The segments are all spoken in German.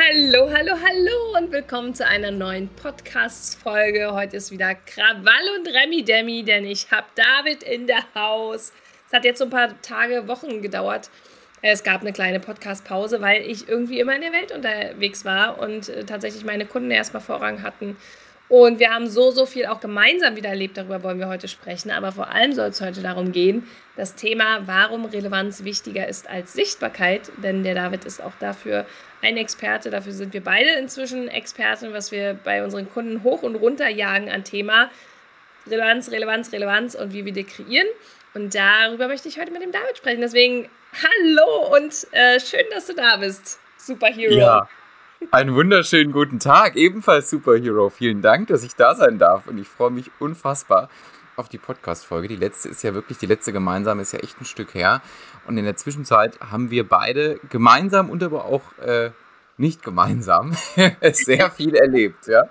Hallo, hallo, hallo und willkommen zu einer neuen Podcast-Folge. Heute ist wieder Krawall und Remi Demi, denn ich habe David in der Haus. Es hat jetzt so ein paar Tage, Wochen gedauert. Es gab eine kleine Podcast-Pause, weil ich irgendwie immer in der Welt unterwegs war und äh, tatsächlich meine Kunden erstmal Vorrang hatten und wir haben so, so viel auch gemeinsam wieder erlebt, darüber wollen wir heute sprechen. Aber vor allem soll es heute darum gehen, das Thema, warum Relevanz wichtiger ist als Sichtbarkeit. Denn der David ist auch dafür ein Experte. Dafür sind wir beide inzwischen Experten, was wir bei unseren Kunden hoch und runter jagen an Thema Relevanz, Relevanz, Relevanz und wie wir die kreieren. Und darüber möchte ich heute mit dem David sprechen. Deswegen hallo und äh, schön, dass du da bist, Superhero. Ja. Einen wunderschönen guten Tag, ebenfalls Superhero. Vielen Dank, dass ich da sein darf und ich freue mich unfassbar auf die Podcast-Folge. Die letzte ist ja wirklich, die letzte gemeinsame ist ja echt ein Stück her. Und in der Zwischenzeit haben wir beide gemeinsam und aber auch äh, nicht gemeinsam sehr viel erlebt. Ja?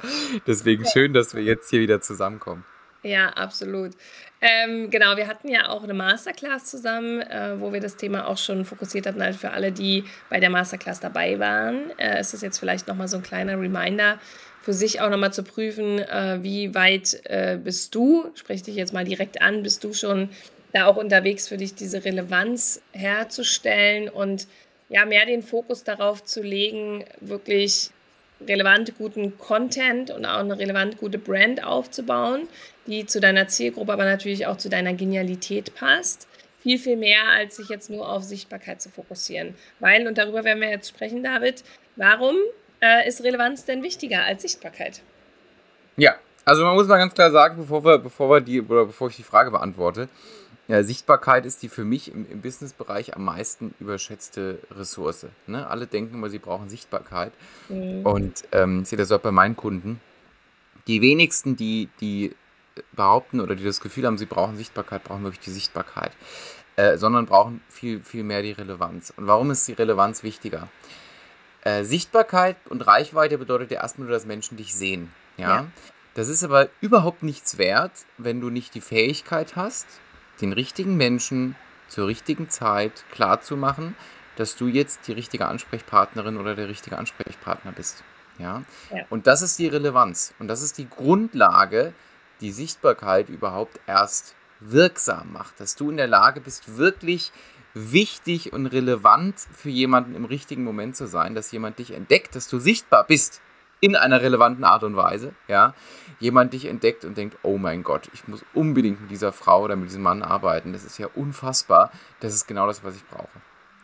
Deswegen schön, dass wir jetzt hier wieder zusammenkommen. Ja, absolut. Ähm, genau, wir hatten ja auch eine Masterclass zusammen, äh, wo wir das Thema auch schon fokussiert hatten. Also für alle, die bei der Masterclass dabei waren, äh, ist das jetzt vielleicht nochmal so ein kleiner Reminder für sich auch nochmal zu prüfen, äh, wie weit äh, bist du, sprich dich jetzt mal direkt an, bist du schon da auch unterwegs für dich, diese Relevanz herzustellen und ja, mehr den Fokus darauf zu legen, wirklich relevant guten Content und auch eine relevant gute Brand aufzubauen, die zu deiner Zielgruppe, aber natürlich auch zu deiner Genialität passt. Viel, viel mehr, als sich jetzt nur auf Sichtbarkeit zu fokussieren. Weil, und darüber werden wir jetzt sprechen, David, warum äh, ist Relevanz denn wichtiger als Sichtbarkeit? Ja, also man muss mal ganz klar sagen, bevor wir, bevor wir die, oder bevor ich die Frage beantworte, ja, Sichtbarkeit ist die für mich im, im Businessbereich am meisten überschätzte Ressource. Ne? Alle denken immer, sie brauchen Sichtbarkeit. Mhm. Und ähm, ich sehe das auch bei meinen Kunden. Die wenigsten, die, die behaupten oder die das Gefühl haben, sie brauchen Sichtbarkeit, brauchen wirklich die Sichtbarkeit, äh, sondern brauchen viel, viel mehr die Relevanz. Und warum ist die Relevanz wichtiger? Äh, Sichtbarkeit und Reichweite bedeutet ja erstmal nur, dass Menschen dich sehen. Ja? ja. Das ist aber überhaupt nichts wert, wenn du nicht die Fähigkeit hast, den richtigen Menschen zur richtigen Zeit klarzumachen, dass du jetzt die richtige Ansprechpartnerin oder der richtige Ansprechpartner bist. Ja? ja? Und das ist die Relevanz. Und das ist die Grundlage, die Sichtbarkeit überhaupt erst wirksam macht. Dass du in der Lage bist, wirklich wichtig und relevant für jemanden im richtigen Moment zu sein, dass jemand dich entdeckt, dass du sichtbar bist in einer relevanten Art und Weise, ja, jemand dich entdeckt und denkt, oh mein Gott, ich muss unbedingt mit dieser Frau oder mit diesem Mann arbeiten, das ist ja unfassbar, das ist genau das, was ich brauche.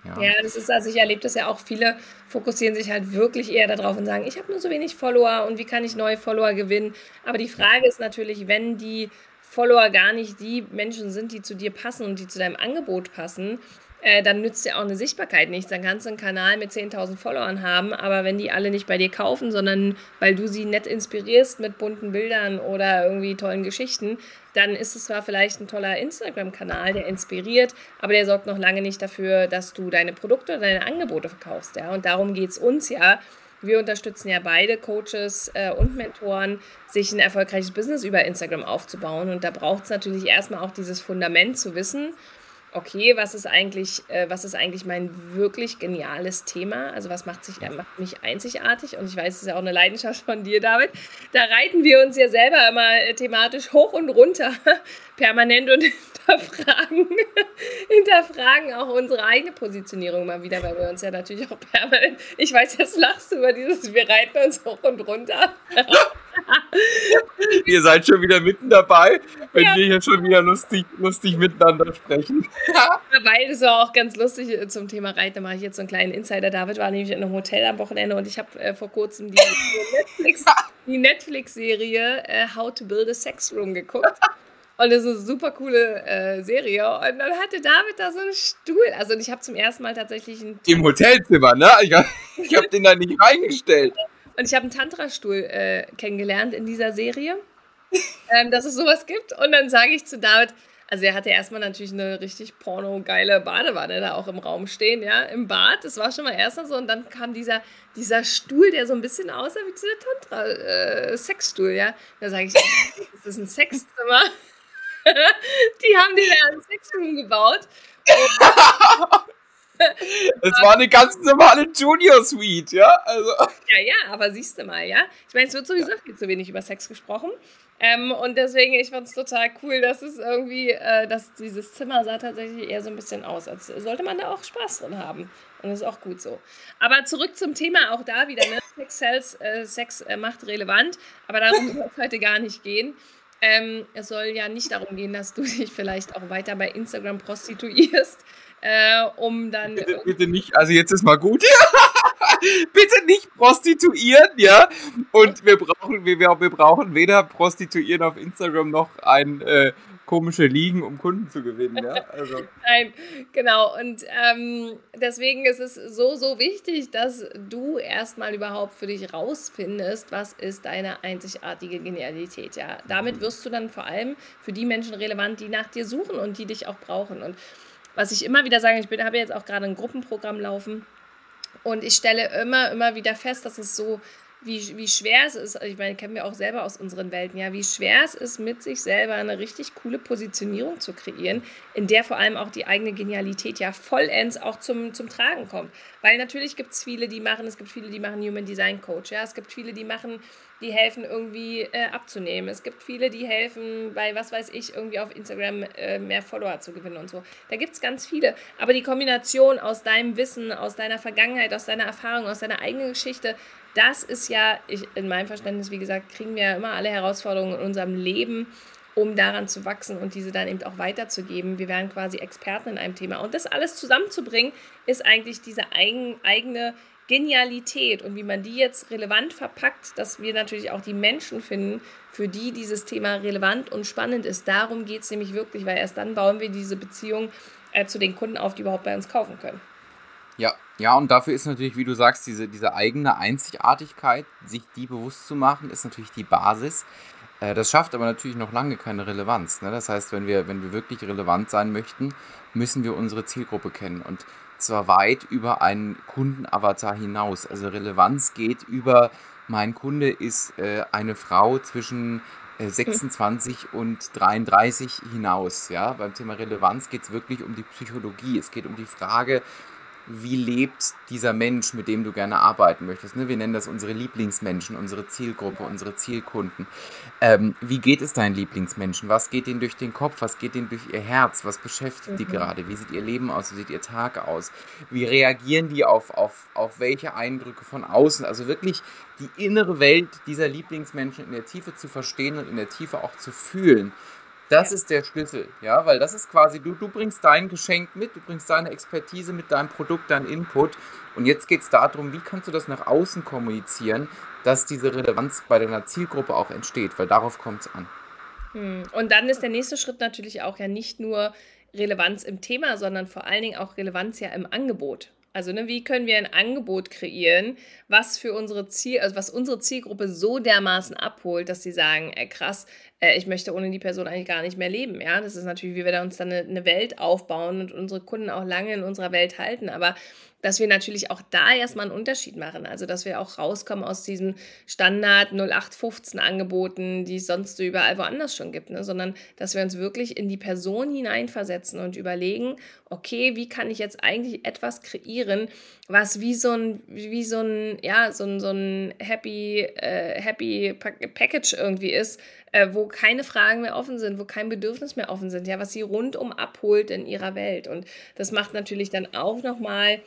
Ja. ja, das ist, also ich erlebe das ja auch, viele fokussieren sich halt wirklich eher darauf und sagen, ich habe nur so wenig Follower und wie kann ich neue Follower gewinnen? Aber die Frage ist natürlich, wenn die Follower gar nicht die Menschen sind, die zu dir passen und die zu deinem Angebot passen, äh, dann nützt dir auch eine Sichtbarkeit nichts. Dann kannst du einen Kanal mit 10.000 Followern haben, aber wenn die alle nicht bei dir kaufen, sondern weil du sie nett inspirierst mit bunten Bildern oder irgendwie tollen Geschichten, dann ist es zwar vielleicht ein toller Instagram-Kanal, der inspiriert, aber der sorgt noch lange nicht dafür, dass du deine Produkte oder deine Angebote verkaufst. Ja? Und darum geht es uns ja. Wir unterstützen ja beide Coaches äh, und Mentoren, sich ein erfolgreiches Business über Instagram aufzubauen. Und da braucht es natürlich erstmal auch dieses Fundament zu wissen, okay, was ist eigentlich, äh, was ist eigentlich mein wirklich geniales Thema? Also was macht, sich, äh, macht mich einzigartig? Und ich weiß, es ist ja auch eine Leidenschaft von dir, David. Da reiten wir uns ja selber immer äh, thematisch hoch und runter, permanent und hinterfragen, hinterfragen auch unsere eigene Positionierung mal wieder, weil wir uns ja natürlich auch permanent, ich weiß, jetzt lachst du über dieses, wir reiten uns hoch und runter. Ihr seid schon wieder mitten dabei, wenn ja. wir hier schon wieder lustig, lustig miteinander sprechen. Weil das war auch ganz lustig äh, zum Thema Reiten. Da mache ich jetzt so einen kleinen Insider. David war nämlich in einem Hotel am Wochenende und ich habe äh, vor kurzem die, die Netflix-Serie äh, How to Build a Sex Room geguckt. Und das ist eine super coole äh, Serie. Und dann hatte David da so einen Stuhl. Also ich habe zum ersten Mal tatsächlich einen... Im Hotelzimmer, ne? Ich habe hab den da nicht reingestellt. Und ich habe einen Tantra-Stuhl äh, kennengelernt in dieser Serie, ähm, dass es sowas gibt. Und dann sage ich zu David, also er hatte erstmal natürlich eine richtig porno-geile Badewanne da auch im Raum stehen, ja, im Bad. Das war schon mal erstmal so. Und dann kam dieser, dieser Stuhl, der so ein bisschen aussah wie dieser Tantra-Sexstuhl, äh, ja. Da sage ich, das ist ein Sexzimmer. Die haben den da ein Sexroom gebaut. Es war eine ganz normale Junior Suite, ja? Also. Ja, ja, aber siehst du mal, ja? Ich meine, es wird sowieso viel zu wenig über Sex gesprochen. Ähm, und deswegen, ich fand es total cool, dass es irgendwie, äh, dass dieses Zimmer sah tatsächlich eher so ein bisschen aus, als sollte man da auch Spaß drin haben. Und das ist auch gut so. Aber zurück zum Thema, auch da wieder, ne? Sex, sells, äh, Sex äh, macht relevant, aber darum soll es heute gar nicht gehen. Ähm, es soll ja nicht darum gehen, dass du dich vielleicht auch weiter bei Instagram prostituierst, äh, um dann. Bitte, bitte nicht, also jetzt ist mal gut. bitte nicht prostituieren, ja. Und wir brauchen, wir, wir brauchen weder Prostituieren auf Instagram noch ein äh, komische Ligen, um Kunden zu gewinnen. Ja? Also. Nein, genau. Und ähm, deswegen ist es so, so wichtig, dass du erstmal überhaupt für dich rausfindest, was ist deine einzigartige Genialität. Ja? Damit wirst du dann vor allem für die Menschen relevant, die nach dir suchen und die dich auch brauchen. Und was ich immer wieder sage, ich habe jetzt auch gerade ein Gruppenprogramm laufen und ich stelle immer, immer wieder fest, dass es so wie, wie schwer es ist, ich meine, kennen wir auch selber aus unseren Welten, ja, wie schwer es ist, mit sich selber eine richtig coole Positionierung zu kreieren, in der vor allem auch die eigene Genialität ja vollends auch zum, zum Tragen kommt. Weil natürlich gibt es viele, die machen, es gibt viele, die machen Human Design Coach, ja, es gibt viele, die machen, die helfen irgendwie äh, abzunehmen. Es gibt viele, die helfen, bei was weiß ich, irgendwie auf Instagram äh, mehr Follower zu gewinnen und so. Da gibt es ganz viele. Aber die Kombination aus deinem Wissen, aus deiner Vergangenheit, aus deiner Erfahrung, aus deiner eigenen Geschichte, das ist ja, ich, in meinem Verständnis, wie gesagt, kriegen wir ja immer alle Herausforderungen in unserem Leben, um daran zu wachsen und diese dann eben auch weiterzugeben. Wir werden quasi Experten in einem Thema. Und das alles zusammenzubringen, ist eigentlich diese eigen, eigene Genialität und wie man die jetzt relevant verpackt, dass wir natürlich auch die Menschen finden, für die dieses Thema relevant und spannend ist. Darum geht es nämlich wirklich, weil erst dann bauen wir diese Beziehung äh, zu den Kunden auf, die überhaupt bei uns kaufen können. Ja, ja, und dafür ist natürlich, wie du sagst, diese, diese eigene Einzigartigkeit, sich die bewusst zu machen, ist natürlich die Basis. Äh, das schafft aber natürlich noch lange keine Relevanz. Ne? Das heißt, wenn wir, wenn wir wirklich relevant sein möchten, müssen wir unsere Zielgruppe kennen. Und zwar weit über einen Kundenavatar hinaus. Also Relevanz geht über, mein Kunde ist äh, eine Frau zwischen äh, 26 und 33 hinaus. Ja? Beim Thema Relevanz geht es wirklich um die Psychologie. Es geht um die Frage, wie lebt dieser Mensch, mit dem du gerne arbeiten möchtest. Ne? Wir nennen das unsere Lieblingsmenschen, unsere Zielgruppe, unsere Zielkunden. Ähm, wie geht es deinen Lieblingsmenschen? Was geht ihnen durch den Kopf? Was geht ihnen durch ihr Herz? Was beschäftigt mhm. die gerade? Wie sieht ihr Leben aus? Wie sieht ihr Tag aus? Wie reagieren die auf, auf, auf welche Eindrücke von außen? Also wirklich die innere Welt dieser Lieblingsmenschen in der Tiefe zu verstehen und in der Tiefe auch zu fühlen. Das ist der Schlüssel, ja, weil das ist quasi, du, du bringst dein Geschenk mit, du bringst deine Expertise mit deinem Produkt, dein Input. Und jetzt geht es darum, wie kannst du das nach außen kommunizieren, dass diese Relevanz bei deiner Zielgruppe auch entsteht, weil darauf kommt es an. Hm. Und dann ist der nächste Schritt natürlich auch ja nicht nur Relevanz im Thema, sondern vor allen Dingen auch Relevanz ja im Angebot. Also, ne, wie können wir ein Angebot kreieren, was für unsere Ziel, also was unsere Zielgruppe so dermaßen abholt, dass sie sagen, ey, krass, äh, ich möchte ohne die Person eigentlich gar nicht mehr leben. Ja, das ist natürlich, wie wir da uns dann eine, eine Welt aufbauen und unsere Kunden auch lange in unserer Welt halten. Aber dass wir natürlich auch da erstmal einen Unterschied machen. Also, dass wir auch rauskommen aus diesen Standard 0815 Angeboten, die es sonst so überall woanders schon gibt, ne? sondern dass wir uns wirklich in die Person hineinversetzen und überlegen, okay, wie kann ich jetzt eigentlich etwas kreieren, was wie so ein, wie so ein, ja, so ein, so ein Happy, äh, Happy Package irgendwie ist, äh, wo keine Fragen mehr offen sind, wo kein Bedürfnis mehr offen sind, ja, was sie rundum abholt in ihrer Welt. Und das macht natürlich dann auch nochmal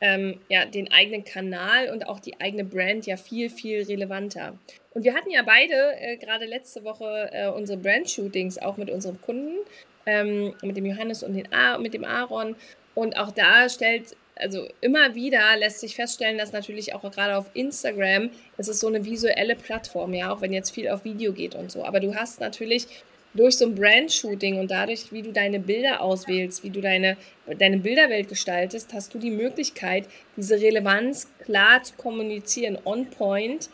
ähm, ja, den eigenen Kanal und auch die eigene Brand ja viel, viel relevanter. Und wir hatten ja beide äh, gerade letzte Woche äh, unsere Brand-Shootings auch mit unseren Kunden, ähm, mit dem Johannes und den mit dem Aaron. Und auch da stellt, also immer wieder lässt sich feststellen, dass natürlich auch gerade auf Instagram, es ist so eine visuelle Plattform, ja, auch wenn jetzt viel auf Video geht und so. Aber du hast natürlich durch so ein Brand-Shooting und dadurch, wie du deine Bilder auswählst, wie du deine, deine Bilderwelt gestaltest, hast du die Möglichkeit, diese Relevanz klar zu kommunizieren, on point,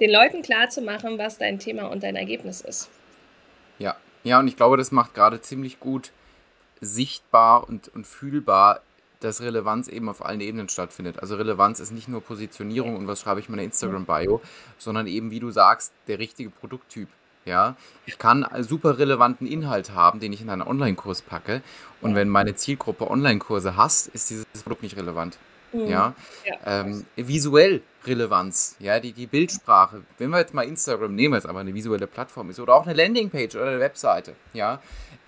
den Leuten klar zu machen, was dein Thema und dein Ergebnis ist. Ja, ja, und ich glaube, das macht gerade ziemlich gut sichtbar und, und fühlbar, dass Relevanz eben auf allen Ebenen stattfindet. Also Relevanz ist nicht nur Positionierung und was schreibe ich in meiner Instagram-Bio, sondern eben, wie du sagst, der richtige Produkttyp. Ja, ich kann super relevanten Inhalt haben, den ich in einen Online-Kurs packe. Und wenn meine Zielgruppe Online-Kurse hasst, ist dieses Produkt nicht relevant. Mhm. Ja, ja. Ähm, visuell Relevanz, ja, die, die Bildsprache. Wenn wir jetzt mal Instagram nehmen, was aber eine visuelle Plattform ist, oder auch eine Landingpage oder eine Webseite, ja,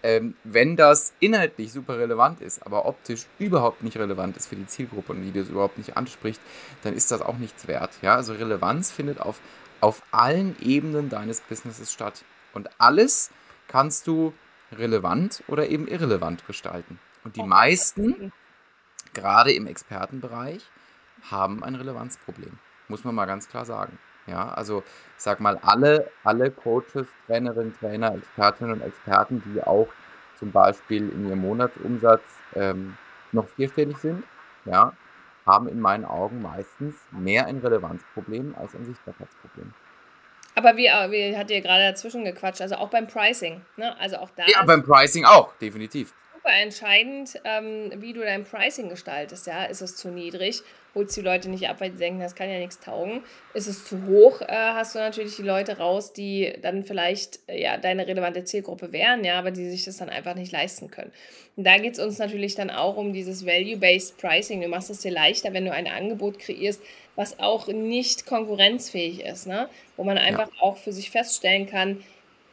ähm, wenn das inhaltlich super relevant ist, aber optisch überhaupt nicht relevant ist für die Zielgruppe und die das überhaupt nicht anspricht, dann ist das auch nichts wert. Ja, also Relevanz findet auf, auf allen Ebenen deines Businesses statt. Und alles kannst du relevant oder eben irrelevant gestalten. Und die meisten, gerade im Expertenbereich, haben ein Relevanzproblem. Muss man mal ganz klar sagen. Ja, also ich sag mal, alle, alle Coaches, Trainerinnen, Trainer, Expertinnen und Experten, die auch zum Beispiel in ihrem Monatsumsatz ähm, noch vierstellig sind, ja, haben in meinen Augen meistens mehr ein Relevanzproblem als ein Sichtbarkeitsproblem. Aber wie, äh, wie hat ihr gerade dazwischen gequatscht? Also auch beim Pricing, ne? Also auch da. Ja, beim Pricing auch, definitiv super entscheidend, ähm, wie du dein Pricing gestaltest. Ja? Ist es zu niedrig, holst die Leute nicht ab, weil sie denken, das kann ja nichts taugen. Ist es zu hoch, äh, hast du natürlich die Leute raus, die dann vielleicht äh, ja, deine relevante Zielgruppe wären, ja, aber die sich das dann einfach nicht leisten können. Und da geht es uns natürlich dann auch um dieses Value-Based Pricing. Du machst es dir leichter, wenn du ein Angebot kreierst, was auch nicht konkurrenzfähig ist, ne? wo man einfach ja. auch für sich feststellen kann,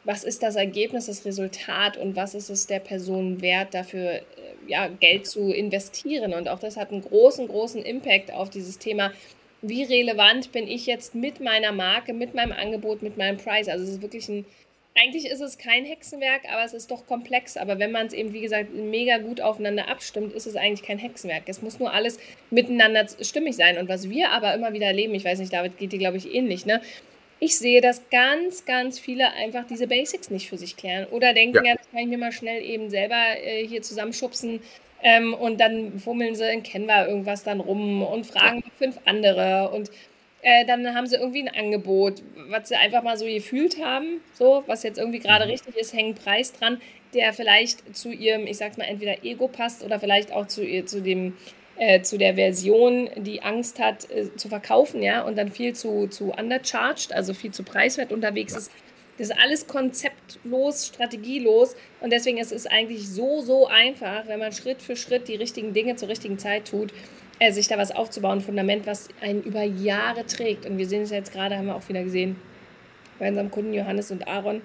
was ist das Ergebnis, das Resultat und was ist es der Person wert, dafür äh, ja, Geld zu investieren. Und auch das hat einen großen, großen Impact auf dieses Thema. Wie relevant bin ich jetzt mit meiner Marke, mit meinem Angebot, mit meinem Preis? Also es ist wirklich ein, eigentlich ist es kein Hexenwerk, aber es ist doch komplex. Aber wenn man es eben, wie gesagt, mega gut aufeinander abstimmt, ist es eigentlich kein Hexenwerk. Es muss nur alles miteinander stimmig sein. Und was wir aber immer wieder erleben, ich weiß nicht, David geht dir, glaube ich, ähnlich, ne? Ich sehe, dass ganz, ganz viele einfach diese Basics nicht für sich klären oder denken, ja, ja das kann ich mir mal schnell eben selber äh, hier zusammenschubsen ähm, und dann fummeln sie in Canva irgendwas dann rum und fragen fünf andere und äh, dann haben sie irgendwie ein Angebot, was sie einfach mal so gefühlt haben, so, was jetzt irgendwie gerade mhm. richtig ist, hängen Preis dran, der vielleicht zu ihrem, ich sag's mal, entweder Ego passt oder vielleicht auch zu, zu dem äh, zu der Version, die Angst hat äh, zu verkaufen, ja, und dann viel zu, zu undercharged, also viel zu preiswert unterwegs ja. ist. Das ist alles konzeptlos, strategielos und deswegen ist es eigentlich so, so einfach, wenn man Schritt für Schritt die richtigen Dinge zur richtigen Zeit tut, äh, sich da was aufzubauen, ein Fundament, was einen über Jahre trägt. Und wir sehen es jetzt gerade, haben wir auch wieder gesehen, bei unserem Kunden Johannes und Aaron,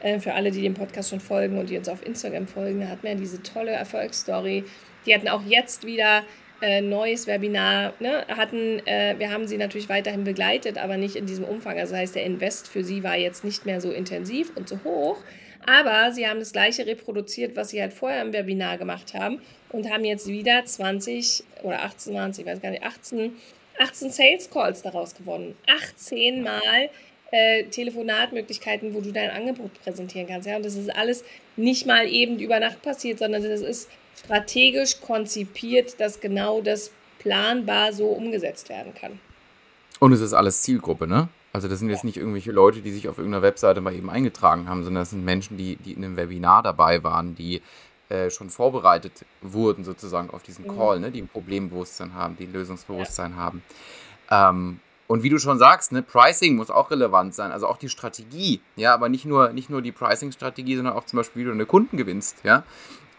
äh, für alle, die dem Podcast schon folgen und die uns auf Instagram folgen, da hatten wir diese tolle Erfolgsstory. Die hatten auch jetzt wieder äh, neues Webinar ne, hatten. Äh, wir haben sie natürlich weiterhin begleitet, aber nicht in diesem Umfang. Also das heißt, der Invest für sie war jetzt nicht mehr so intensiv und so hoch. Aber sie haben das gleiche reproduziert, was sie halt vorher im Webinar gemacht haben und haben jetzt wieder 20 oder 18 waren ich weiß gar nicht, 18, 18 Sales Calls daraus gewonnen. 18 Mal äh, Telefonatmöglichkeiten, wo du dein Angebot präsentieren kannst. Ja? Und das ist alles nicht mal eben über Nacht passiert, sondern das ist strategisch konzipiert, dass genau das planbar so umgesetzt werden kann. Und es ist alles Zielgruppe, ne? Also das sind jetzt nicht irgendwelche Leute, die sich auf irgendeiner Webseite mal eben eingetragen haben, sondern das sind Menschen, die, die in einem Webinar dabei waren, die äh, schon vorbereitet wurden sozusagen auf diesen mhm. Call, ne? die ein Problembewusstsein haben, die ein Lösungsbewusstsein ja. haben. Ähm, und wie du schon sagst, ne, Pricing muss auch relevant sein, also auch die Strategie, ja, aber nicht nur, nicht nur die Pricing-Strategie, sondern auch zum Beispiel, wie du eine Kunden gewinnst, ja.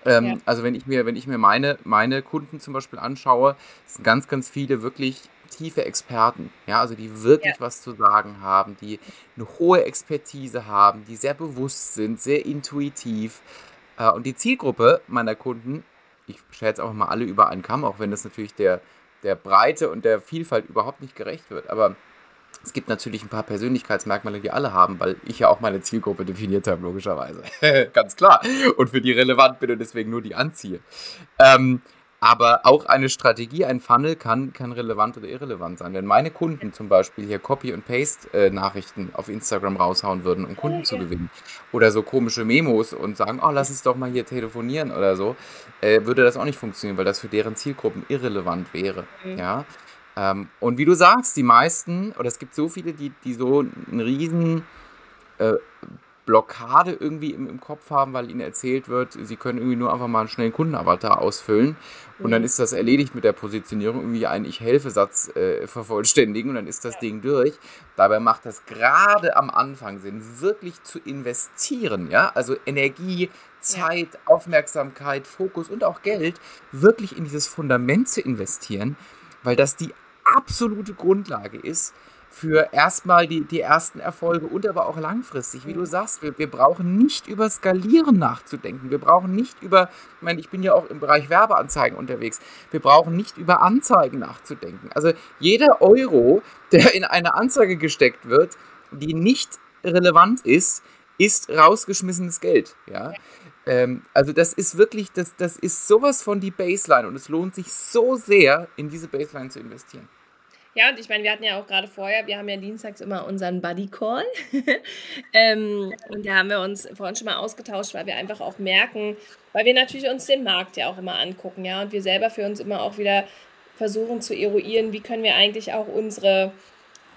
Ähm, ja. Also wenn ich mir, wenn ich mir meine, meine Kunden zum Beispiel anschaue, sind ganz, ganz viele wirklich tiefe Experten, ja, also die wirklich ja. was zu sagen haben, die eine hohe Expertise haben, die sehr bewusst sind, sehr intuitiv. Äh, und die Zielgruppe meiner Kunden, ich schätze jetzt auch mal alle über einen Kamm, auch wenn das natürlich der, der Breite und der Vielfalt überhaupt nicht gerecht wird, aber es gibt natürlich ein paar Persönlichkeitsmerkmale, die alle haben, weil ich ja auch meine Zielgruppe definiert habe, logischerweise. Ganz klar. Und für die relevant bin und deswegen nur die anziehe. Ähm, Aber auch eine Strategie, ein Funnel kann, kann relevant oder irrelevant sein. Wenn meine Kunden zum Beispiel hier Copy- und Paste-Nachrichten auf Instagram raushauen würden, um Kunden zu gewinnen, oder so komische Memos und sagen, oh, lass uns doch mal hier telefonieren oder so, äh, würde das auch nicht funktionieren, weil das für deren Zielgruppen irrelevant wäre. Mhm. Ja. Ähm, und wie du sagst, die meisten, oder es gibt so viele, die, die so einen riesen äh, Blockade irgendwie im, im, Kopf haben, weil ihnen erzählt wird, sie können irgendwie nur einfach mal einen schnellen Kundenavatar ausfüllen und dann mhm. ist das erledigt mit der Positionierung, irgendwie einen Ich-Helfe-Satz äh, vervollständigen und dann ist das ja. Ding durch. Dabei macht das gerade am Anfang Sinn, wirklich zu investieren, ja, also Energie, Zeit, ja. Aufmerksamkeit, Fokus und auch Geld wirklich in dieses Fundament zu investieren, weil das die absolute Grundlage ist, für erstmal die, die ersten Erfolge und aber auch langfristig. Wie du sagst, wir, wir brauchen nicht über Skalieren nachzudenken. Wir brauchen nicht über, ich meine, ich bin ja auch im Bereich Werbeanzeigen unterwegs. Wir brauchen nicht über Anzeigen nachzudenken. Also jeder Euro, der in eine Anzeige gesteckt wird, die nicht relevant ist, ist rausgeschmissenes Geld. Ja? Ähm, also das ist wirklich, das, das ist sowas von die Baseline und es lohnt sich so sehr, in diese Baseline zu investieren. Ja, und ich meine, wir hatten ja auch gerade vorher, wir haben ja dienstags immer unseren Buddy Call. ähm, und da haben wir uns vorhin schon mal ausgetauscht, weil wir einfach auch merken, weil wir natürlich uns den Markt ja auch immer angucken, ja, und wir selber für uns immer auch wieder versuchen zu eruieren, wie können wir eigentlich auch unsere,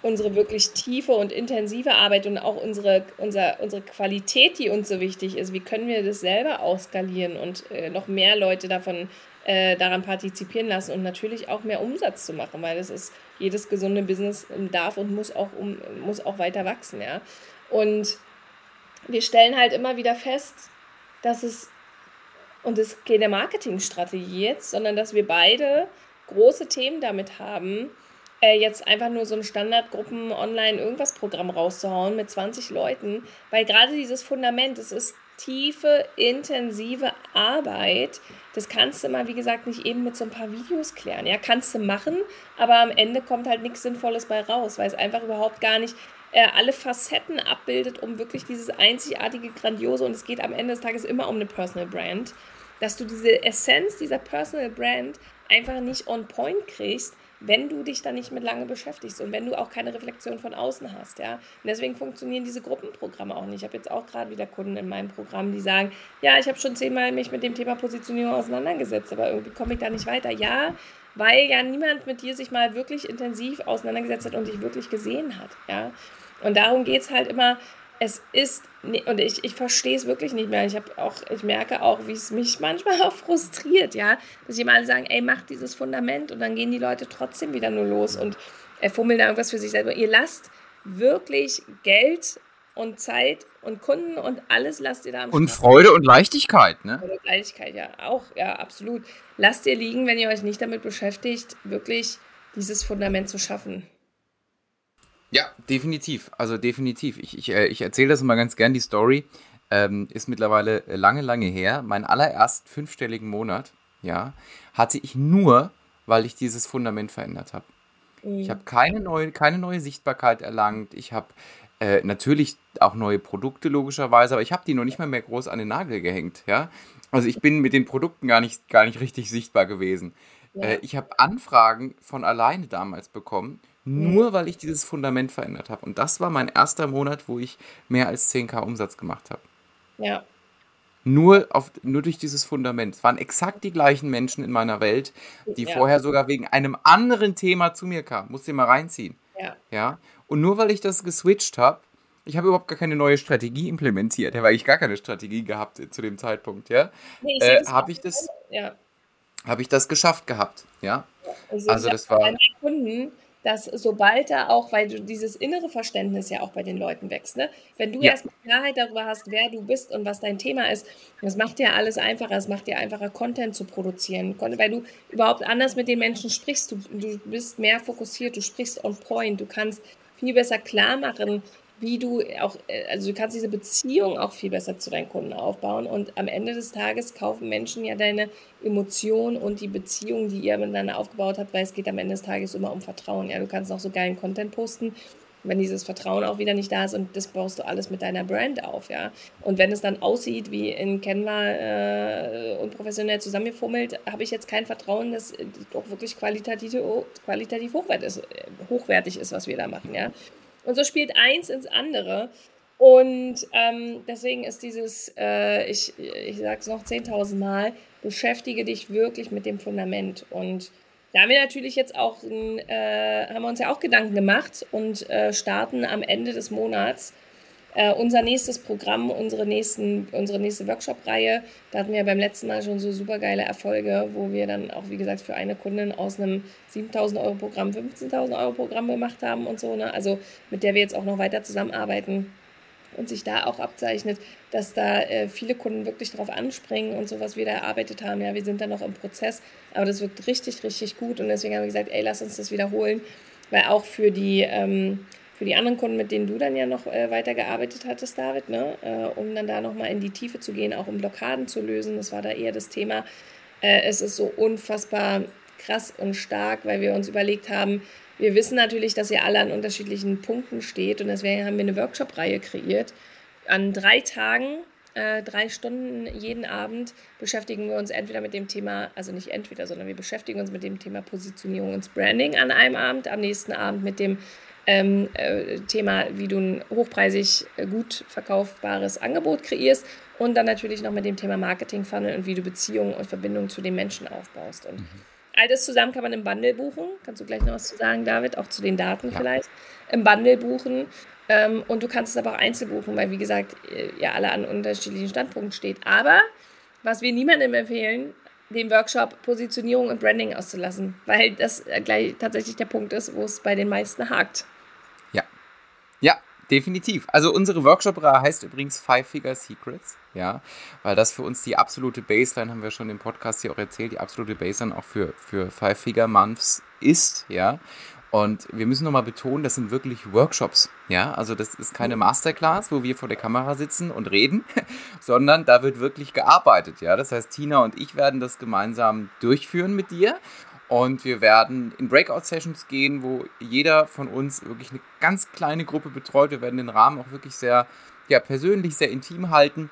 unsere wirklich tiefe und intensive Arbeit und auch unsere, unser, unsere Qualität, die uns so wichtig ist, wie können wir das selber auskalieren und äh, noch mehr Leute davon äh, daran partizipieren lassen und natürlich auch mehr Umsatz zu machen, weil das ist jedes gesunde Business ähm, darf und muss auch um, muss auch weiter wachsen, ja. Und wir stellen halt immer wieder fest, dass es und es ist keine Marketingstrategie jetzt, sondern dass wir beide große Themen damit haben, äh, jetzt einfach nur so ein Standardgruppen online irgendwas Programm rauszuhauen mit 20 Leuten, weil gerade dieses Fundament, es ist tiefe, intensive Arbeit. Das kannst du mal, wie gesagt, nicht eben mit so ein paar Videos klären. Ja, kannst du machen, aber am Ende kommt halt nichts Sinnvolles bei raus, weil es einfach überhaupt gar nicht äh, alle Facetten abbildet, um wirklich dieses einzigartige, grandiose und es geht am Ende des Tages immer um eine Personal Brand, dass du diese Essenz dieser Personal Brand einfach nicht on point kriegst, wenn du dich da nicht mit lange beschäftigst und wenn du auch keine Reflexion von außen hast, ja. Und deswegen funktionieren diese Gruppenprogramme auch nicht. Ich habe jetzt auch gerade wieder Kunden in meinem Programm, die sagen, ja, ich habe schon zehnmal mich mit dem Thema Positionierung auseinandergesetzt, aber irgendwie komme ich da nicht weiter. Ja, weil ja niemand mit dir sich mal wirklich intensiv auseinandergesetzt hat und dich wirklich gesehen hat, ja. Und darum geht es halt immer, es ist, und ich, ich verstehe es wirklich nicht mehr. Ich, auch, ich merke auch, wie es mich manchmal auch frustriert, ja, dass jemand sagen, ey, mach dieses Fundament und dann gehen die Leute trotzdem wieder nur los und fummeln da irgendwas für sich selber. Ihr lasst wirklich Geld und Zeit und Kunden und alles lasst ihr da am Und Start. Freude und Leichtigkeit, ne? Freude und Leichtigkeit, ja, auch, ja, absolut. Lasst ihr liegen, wenn ihr euch nicht damit beschäftigt, wirklich dieses Fundament zu schaffen. Ja, definitiv. Also definitiv. Ich, ich, äh, ich erzähle das immer ganz gern, die Story. Ähm, ist mittlerweile lange, lange her. Mein allererst fünfstelligen Monat, ja, hatte ich nur, weil ich dieses Fundament verändert habe. Mhm. Ich habe keine neue, keine neue Sichtbarkeit erlangt. Ich habe äh, natürlich auch neue Produkte logischerweise, aber ich habe die noch nicht mal mehr groß an den Nagel gehängt, ja. Also ich bin mit den Produkten gar nicht, gar nicht richtig sichtbar gewesen. Ja. Äh, ich habe Anfragen von alleine damals bekommen nur weil ich dieses Fundament verändert habe. Und das war mein erster Monat, wo ich mehr als 10k Umsatz gemacht habe. Ja. Nur, auf, nur durch dieses Fundament. Es waren exakt die gleichen Menschen in meiner Welt, die ja. vorher sogar wegen einem anderen Thema zu mir kamen. Musst du mal reinziehen. Ja. ja. Und nur weil ich das geswitcht habe, ich habe überhaupt gar keine neue Strategie implementiert. Ich habe eigentlich gar keine Strategie gehabt zu dem Zeitpunkt, ja. Nee, äh, habe ich das, ja. habe ich das geschafft gehabt, ja. Also, also das war. Kunden, dass sobald da auch, weil du dieses innere Verständnis ja auch bei den Leuten wächst, ne? wenn du ja. erstmal Klarheit darüber hast, wer du bist und was dein Thema ist, das macht dir alles einfacher, es macht dir einfacher, Content zu produzieren, weil du überhaupt anders mit den Menschen sprichst, du, du bist mehr fokussiert, du sprichst on point, du kannst viel besser klar machen, wie du auch, äh, also du kannst diese Beziehung auch viel besser zu deinen Kunden aufbauen und am Ende des Tages kaufen Menschen ja deine Emotionen und die Beziehung, die ihr miteinander aufgebaut habt, weil es geht am Ende des Tages immer um Vertrauen. Ja, du kannst auch so geilen Content posten wenn dieses Vertrauen auch wieder nicht da ist und das baust du alles mit deiner Brand auf, ja. Und wenn es dann aussieht wie in Canva äh, und professionell zusammengefummelt, habe ich jetzt kein Vertrauen, dass doch wirklich qualitativ, qualitativ hochwertig ist, hochwertig ist, was wir da machen, ja. Und so spielt eins ins andere. Und ähm, deswegen ist dieses, äh, ich, ich sage es noch 10.000 Mal, beschäftige dich wirklich mit dem Fundament. Und da haben wir natürlich jetzt auch, äh, haben wir uns ja auch Gedanken gemacht und äh, starten am Ende des Monats äh, unser nächstes Programm, unsere, nächsten, unsere nächste Workshop-Reihe. Da hatten wir beim letzten Mal schon so super geile Erfolge, wo wir dann auch, wie gesagt, für eine Kundin aus einem 7000 Euro Programm 15.000 Euro Programm gemacht haben und so. Ne? Also mit der wir jetzt auch noch weiter zusammenarbeiten und sich da auch abzeichnet, dass da äh, viele Kunden wirklich darauf anspringen und so, was wir da erarbeitet haben. Ja, wir sind da noch im Prozess, aber das wirkt richtig, richtig gut und deswegen haben wir gesagt, ey, lass uns das wiederholen, weil auch für die, ähm, für die anderen Kunden, mit denen du dann ja noch äh, weitergearbeitet hattest, David, ne, äh, um dann da nochmal in die Tiefe zu gehen, auch um Blockaden zu lösen, das war da eher das Thema. Äh, es ist so unfassbar krass und stark, weil wir uns überlegt haben, wir wissen natürlich, dass ihr alle an unterschiedlichen Punkten steht und deswegen haben wir eine Workshop-Reihe kreiert. An drei Tagen, äh, drei Stunden jeden Abend beschäftigen wir uns entweder mit dem Thema, also nicht entweder, sondern wir beschäftigen uns mit dem Thema Positionierung und Branding an einem Abend, am nächsten Abend mit dem ähm, äh, Thema, wie du ein hochpreisig äh, gut verkaufbares Angebot kreierst und dann natürlich noch mit dem Thema Marketing Funnel und wie du Beziehungen und Verbindungen zu den Menschen aufbaust. Und mhm. All das zusammen kann man im Bundle buchen. Kannst du gleich noch was zu sagen, David? Auch zu den Daten ja. vielleicht. Im Bundle buchen. Ähm, und du kannst es aber auch einzeln buchen, weil, wie gesagt, ihr alle an unterschiedlichen Standpunkten steht. Aber was wir niemandem empfehlen, den Workshop Positionierung und Branding auszulassen, weil das gleich tatsächlich der Punkt ist, wo es bei den meisten hakt. Ja. Ja, definitiv. Also unsere Workshop-Reihe heißt übrigens Five Figure Secrets ja, weil das für uns die absolute Baseline, haben wir schon im Podcast hier auch erzählt, die absolute Baseline auch für, für Five-Figure-Months ist, ja. Und wir müssen nochmal betonen, das sind wirklich Workshops, ja. Also das ist keine Masterclass, wo wir vor der Kamera sitzen und reden, sondern da wird wirklich gearbeitet, ja. Das heißt, Tina und ich werden das gemeinsam durchführen mit dir und wir werden in Breakout-Sessions gehen, wo jeder von uns wirklich eine ganz kleine Gruppe betreut. Wir werden den Rahmen auch wirklich sehr ja, persönlich, sehr intim halten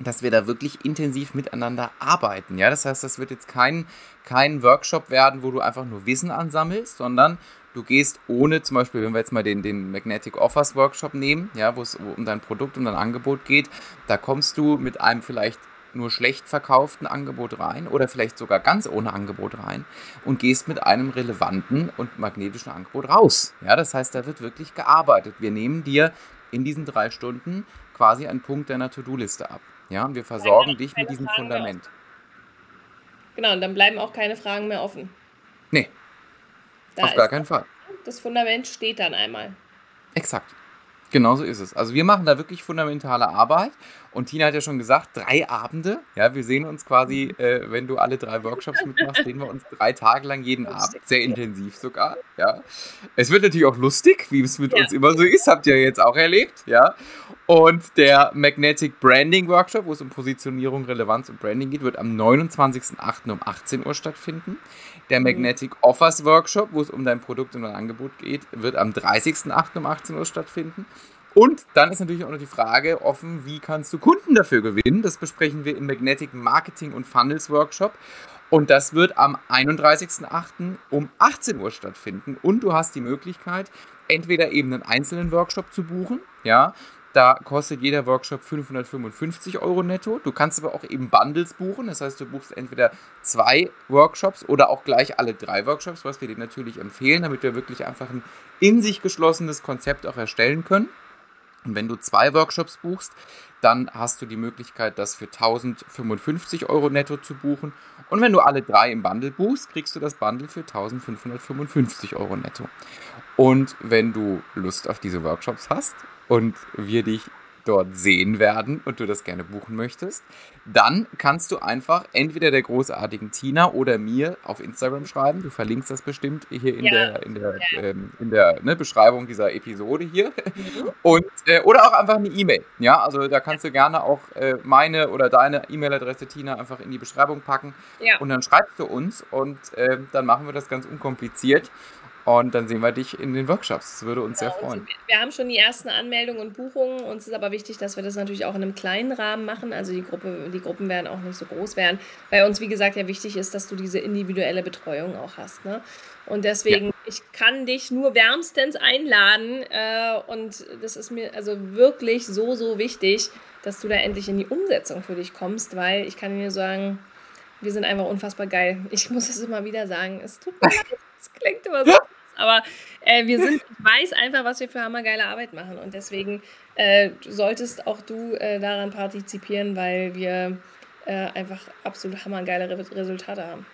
dass wir da wirklich intensiv miteinander arbeiten. Ja, das heißt, das wird jetzt kein, kein Workshop werden, wo du einfach nur Wissen ansammelst, sondern du gehst ohne, zum Beispiel, wenn wir jetzt mal den, den Magnetic Offers Workshop nehmen, ja, wo es um dein Produkt, um dein Angebot geht, da kommst du mit einem vielleicht nur schlecht verkauften Angebot rein oder vielleicht sogar ganz ohne Angebot rein und gehst mit einem relevanten und magnetischen Angebot raus. Ja, das heißt, da wird wirklich gearbeitet. Wir nehmen dir in diesen drei Stunden quasi einen Punkt deiner To-Do-Liste ab. Ja, und wir versorgen dich mit diesem Fragen Fundament. Genau, und dann bleiben auch keine Fragen mehr offen. Nee, da auf gar keinen Fall. Das Fundament steht dann einmal. Exakt. Genauso ist es. Also wir machen da wirklich fundamentale Arbeit. Und Tina hat ja schon gesagt, drei Abende. Ja, wir sehen uns quasi, äh, wenn du alle drei Workshops mitmachst, sehen wir uns drei Tage lang jeden Abend. Sehr intensiv sogar. Ja. Es wird natürlich auch lustig, wie es mit ja. uns immer so ist. Habt ihr jetzt auch erlebt. Ja. Und der Magnetic Branding Workshop, wo es um Positionierung, Relevanz und Branding geht, wird am 29.08. um 18 Uhr stattfinden. Der mhm. Magnetic Offers Workshop, wo es um dein Produkt und dein Angebot geht, wird am 30.08. um 18 Uhr stattfinden. Und dann ist natürlich auch noch die Frage offen, wie kannst du Kunden dafür gewinnen? Das besprechen wir im Magnetic Marketing und Funnels Workshop. Und das wird am 31.08. um 18 Uhr stattfinden. Und du hast die Möglichkeit, entweder eben einen einzelnen Workshop zu buchen, ja, da kostet jeder Workshop 555 Euro netto. Du kannst aber auch eben Bundles buchen. Das heißt, du buchst entweder zwei Workshops oder auch gleich alle drei Workshops, was wir dir natürlich empfehlen, damit wir wirklich einfach ein in sich geschlossenes Konzept auch erstellen können. Und wenn du zwei Workshops buchst, dann hast du die Möglichkeit, das für 1055 Euro netto zu buchen. Und wenn du alle drei im Bundle buchst, kriegst du das Bundle für 1555 Euro netto. Und wenn du Lust auf diese Workshops hast und wir dich dort sehen werden und du das gerne buchen möchtest, dann kannst du einfach entweder der großartigen Tina oder mir auf Instagram schreiben. Du verlinkst das bestimmt hier in ja. der, in der, ja. ähm, in der ne, Beschreibung dieser Episode hier. Mhm. Und, äh, oder auch einfach eine E-Mail. Ja, also da kannst du gerne auch äh, meine oder deine E-Mail-Adresse Tina einfach in die Beschreibung packen. Und dann schreibst du uns und äh, dann machen wir das ganz unkompliziert. Und dann sehen wir dich in den Workshops. Das würde uns genau, sehr freuen. Wir haben schon die ersten Anmeldungen und Buchungen. Uns ist aber wichtig, dass wir das natürlich auch in einem kleinen Rahmen machen. Also die, Gruppe, die Gruppen werden auch nicht so groß werden. Weil uns, wie gesagt, ja wichtig ist, dass du diese individuelle Betreuung auch hast. Ne? Und deswegen, ja. ich kann dich nur wärmstens einladen. Äh, und das ist mir also wirklich so, so wichtig, dass du da endlich in die Umsetzung für dich kommst. Weil ich kann dir sagen, wir sind einfach unfassbar geil. Ich muss es immer wieder sagen. Es tut mir leid. Es klingt immer so aber äh, wir sind, ich weiß einfach, was wir für hammergeile Arbeit machen und deswegen äh, solltest auch du äh, daran partizipieren, weil wir äh, einfach absolut hammergeile Re Resultate haben.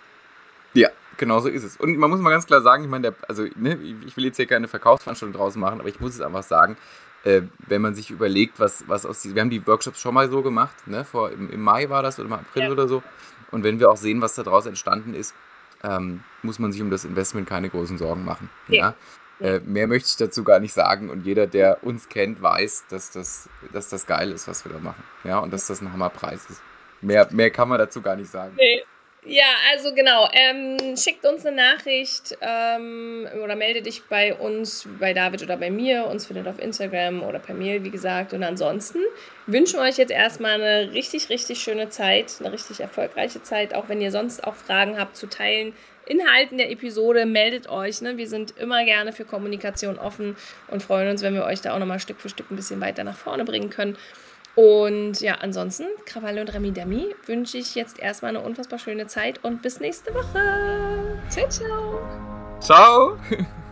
Ja, genau so ist es. Und man muss mal ganz klar sagen, ich meine, der, also ne, ich will jetzt hier keine Verkaufsveranstaltung draußen machen, aber ich muss es einfach sagen, äh, wenn man sich überlegt, was, was aus wir haben die Workshops schon mal so gemacht, ne, vor im, im Mai war das oder im April ja. oder so. Und wenn wir auch sehen, was da draus entstanden ist, ähm, muss man sich um das Investment keine großen Sorgen machen. Ja. ja? Äh, mehr möchte ich dazu gar nicht sagen und jeder, der uns kennt, weiß, dass das, dass das geil ist, was wir da machen. Ja, und dass das ein Hammerpreis ist. Mehr, mehr kann man dazu gar nicht sagen. Nee. Ja, also genau. Ähm, schickt uns eine Nachricht ähm, oder melde dich bei uns, bei David oder bei mir. Uns findet auf Instagram oder per Mail, wie gesagt. Und ansonsten wünschen wir euch jetzt erstmal eine richtig, richtig schöne Zeit, eine richtig erfolgreiche Zeit. Auch wenn ihr sonst auch Fragen habt zu teilen, Inhalten der Episode, meldet euch. Ne? Wir sind immer gerne für Kommunikation offen und freuen uns, wenn wir euch da auch nochmal Stück für Stück ein bisschen weiter nach vorne bringen können. Und ja, ansonsten, Krawalle und Remi Demi, wünsche ich jetzt erstmal eine unfassbar schöne Zeit und bis nächste Woche. Ciao, ciao. Ciao.